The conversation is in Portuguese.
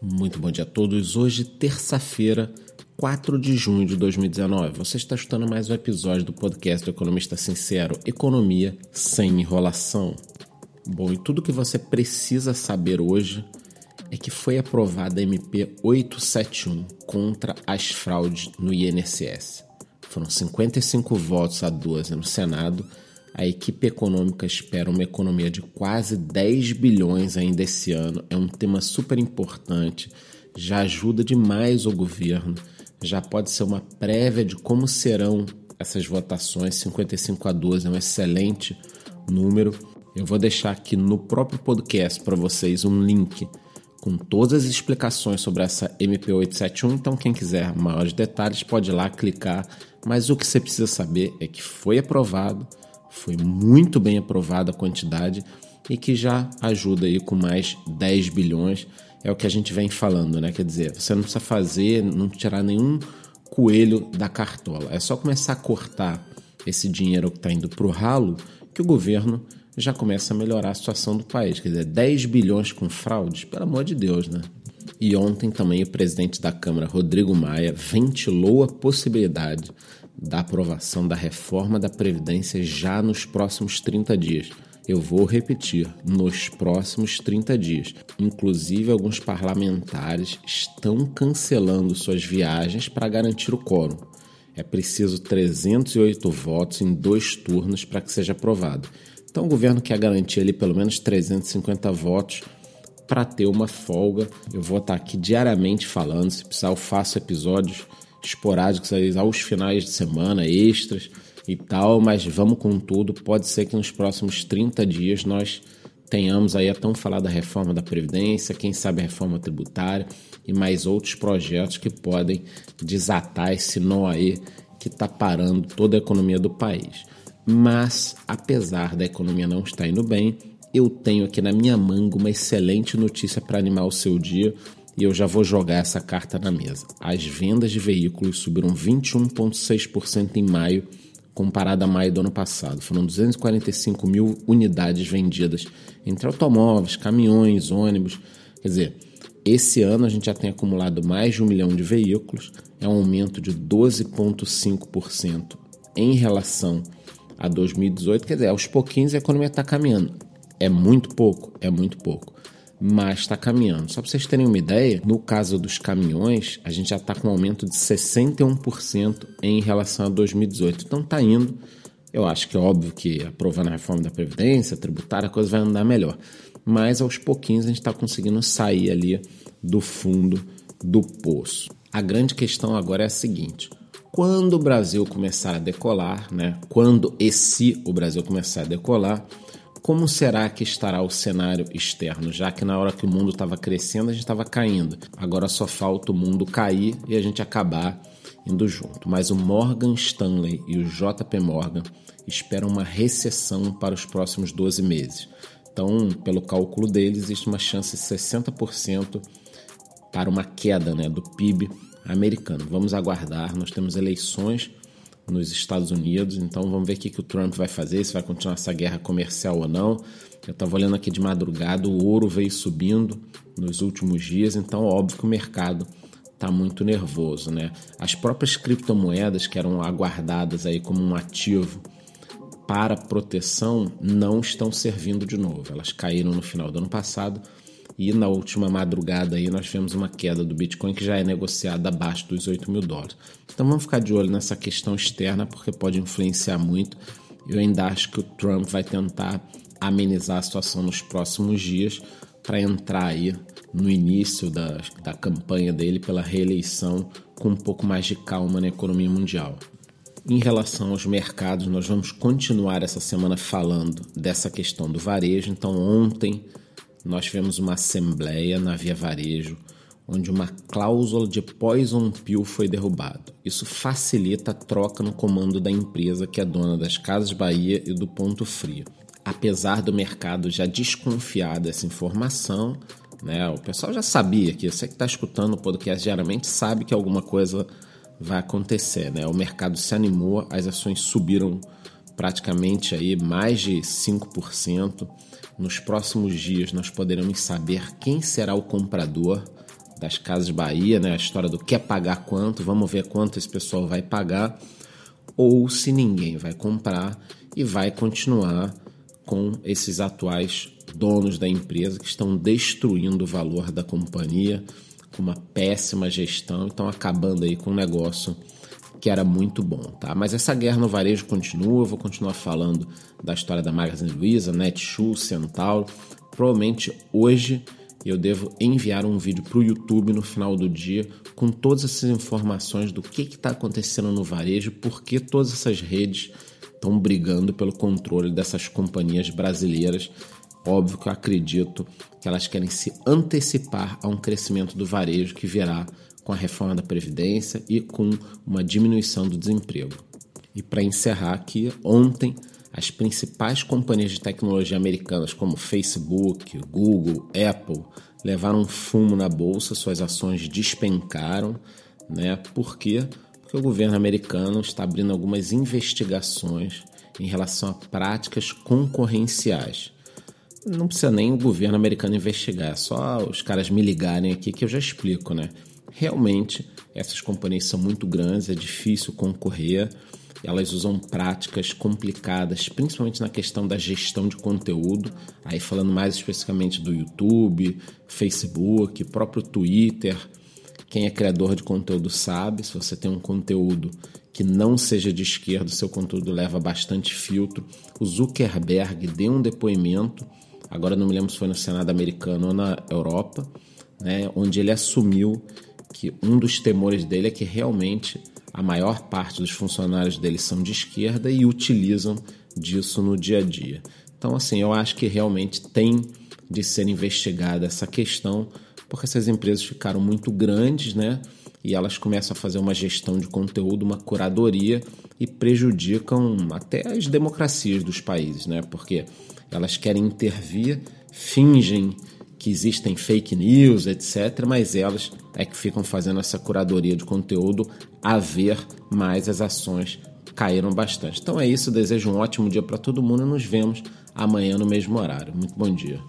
Muito bom dia a todos. Hoje, terça-feira, 4 de junho de 2019. Você está escutando mais um episódio do podcast do Economista Sincero: Economia sem enrolação. Bom, e tudo que você precisa saber hoje é que foi aprovada a MP 871 contra as fraudes no INSS. Foram 55 votos a 12 no Senado a equipe econômica espera uma economia de quase 10 bilhões ainda esse ano. É um tema super importante, já ajuda demais o governo, já pode ser uma prévia de como serão essas votações. 55 a 12 é um excelente número. Eu vou deixar aqui no próprio podcast para vocês um link com todas as explicações sobre essa MP871. Então, quem quiser maiores detalhes pode ir lá clicar. Mas o que você precisa saber é que foi aprovado foi muito bem aprovada a quantidade e que já ajuda aí com mais 10 bilhões. É o que a gente vem falando, né? Quer dizer, você não precisa fazer, não tirar nenhum coelho da cartola. É só começar a cortar esse dinheiro que está indo para o ralo que o governo já começa a melhorar a situação do país. Quer dizer, 10 bilhões com fraudes, pelo amor de Deus, né? E ontem também o presidente da Câmara, Rodrigo Maia, ventilou a possibilidade da aprovação da reforma da Previdência já nos próximos 30 dias. Eu vou repetir, nos próximos 30 dias. Inclusive, alguns parlamentares estão cancelando suas viagens para garantir o quórum. É preciso 308 votos em dois turnos para que seja aprovado. Então, o governo quer garantir ali pelo menos 350 votos para ter uma folga. Eu vou estar aqui diariamente falando, se precisar, eu faço episódios esporádicos aí, aos finais de semana, extras e tal, mas vamos com tudo. Pode ser que nos próximos 30 dias nós tenhamos aí a tão falada reforma da Previdência, quem sabe a reforma tributária e mais outros projetos que podem desatar esse nó aí que está parando toda a economia do país. Mas, apesar da economia não estar indo bem, eu tenho aqui na minha manga uma excelente notícia para animar o seu dia e eu já vou jogar essa carta na mesa. As vendas de veículos subiram 21,6% em maio, comparado a maio do ano passado. Foram 245 mil unidades vendidas entre automóveis, caminhões, ônibus. Quer dizer, esse ano a gente já tem acumulado mais de um milhão de veículos, é um aumento de 12,5% em relação a 2018. Quer dizer, aos pouquinhos a economia está caminhando. É muito pouco? É muito pouco mas está caminhando. Só para vocês terem uma ideia, no caso dos caminhões, a gente já está com um aumento de 61% em relação a 2018. Então está indo. Eu acho que é óbvio que aprovando a reforma da Previdência, tributária, a coisa vai andar melhor. Mas aos pouquinhos a gente está conseguindo sair ali do fundo do poço. A grande questão agora é a seguinte: quando o Brasil começar a decolar, né? Quando e se o Brasil começar a decolar, como será que estará o cenário externo, já que na hora que o mundo estava crescendo a gente estava caindo. Agora só falta o mundo cair e a gente acabar indo junto. Mas o Morgan Stanley e o JP Morgan esperam uma recessão para os próximos 12 meses. Então, pelo cálculo deles, existe uma chance de 60% para uma queda né, do PIB americano. Vamos aguardar, nós temos eleições nos Estados Unidos. Então vamos ver o que, que o Trump vai fazer, se vai continuar essa guerra comercial ou não. Eu estava olhando aqui de madrugada, o ouro veio subindo nos últimos dias, então óbvio que o mercado está muito nervoso, né? As próprias criptomoedas que eram aguardadas aí como um ativo para proteção não estão servindo de novo. Elas caíram no final do ano passado e na última madrugada aí nós tivemos uma queda do Bitcoin que já é negociada abaixo dos 8 mil dólares. Então vamos ficar de olho nessa questão externa porque pode influenciar muito. Eu ainda acho que o Trump vai tentar amenizar a situação nos próximos dias para entrar aí no início da, da campanha dele pela reeleição com um pouco mais de calma na economia mundial. Em relação aos mercados, nós vamos continuar essa semana falando dessa questão do varejo. Então, ontem nós tivemos uma assembleia na Via Varejo onde uma cláusula de poison pill foi derrubada. Isso facilita a troca no comando da empresa que é dona das Casas Bahia e do Ponto Frio. Apesar do mercado já desconfiar dessa informação, né, o pessoal já sabia que você que está escutando o podcast diariamente sabe que alguma coisa vai acontecer. Né? O mercado se animou, as ações subiram praticamente aí mais de 5%. Nos próximos dias nós poderemos saber quem será o comprador das Casas Bahia, né? A história do quer pagar quanto, vamos ver quanto esse pessoal vai pagar, ou se ninguém vai comprar e vai continuar com esses atuais donos da empresa que estão destruindo o valor da companhia com uma péssima gestão estão acabando aí com um negócio que era muito bom, tá? Mas essa guerra no varejo continua, eu vou continuar falando da história da Magazine Luiza, Netshoes, Centauro. Provavelmente hoje eu devo enviar um vídeo para o YouTube no final do dia com todas essas informações do que está acontecendo no varejo, por que todas essas redes estão brigando pelo controle dessas companhias brasileiras. Óbvio que eu acredito que elas querem se antecipar a um crescimento do varejo que virá com a reforma da Previdência e com uma diminuição do desemprego. E para encerrar aqui, ontem as principais companhias de tecnologia americanas, como Facebook, Google, Apple, levaram fumo na bolsa, suas ações despencaram, né? Por quê? Porque o governo americano está abrindo algumas investigações em relação a práticas concorrenciais. Não precisa nem o governo americano investigar, é só os caras me ligarem aqui que eu já explico, né? Realmente, essas companhias são muito grandes, é difícil concorrer. Elas usam práticas complicadas, principalmente na questão da gestão de conteúdo. Aí, falando mais especificamente do YouTube, Facebook, próprio Twitter. Quem é criador de conteúdo sabe, se você tem um conteúdo que não seja de esquerda, seu conteúdo leva bastante filtro. O Zuckerberg deu um depoimento, agora não me lembro se foi no Senado americano ou na Europa, né, onde ele assumiu que um dos temores dele é que realmente a maior parte dos funcionários dele são de esquerda e utilizam disso no dia a dia. Então, assim, eu acho que realmente tem de ser investigada essa questão, porque essas empresas ficaram muito grandes, né? E elas começam a fazer uma gestão de conteúdo, uma curadoria e prejudicam até as democracias dos países, né? Porque elas querem intervir, fingem que existem fake news, etc., mas elas é que ficam fazendo essa curadoria de conteúdo a ver mais as ações caíram bastante. Então é isso, desejo um ótimo dia para todo mundo e nos vemos amanhã no mesmo horário. Muito bom dia.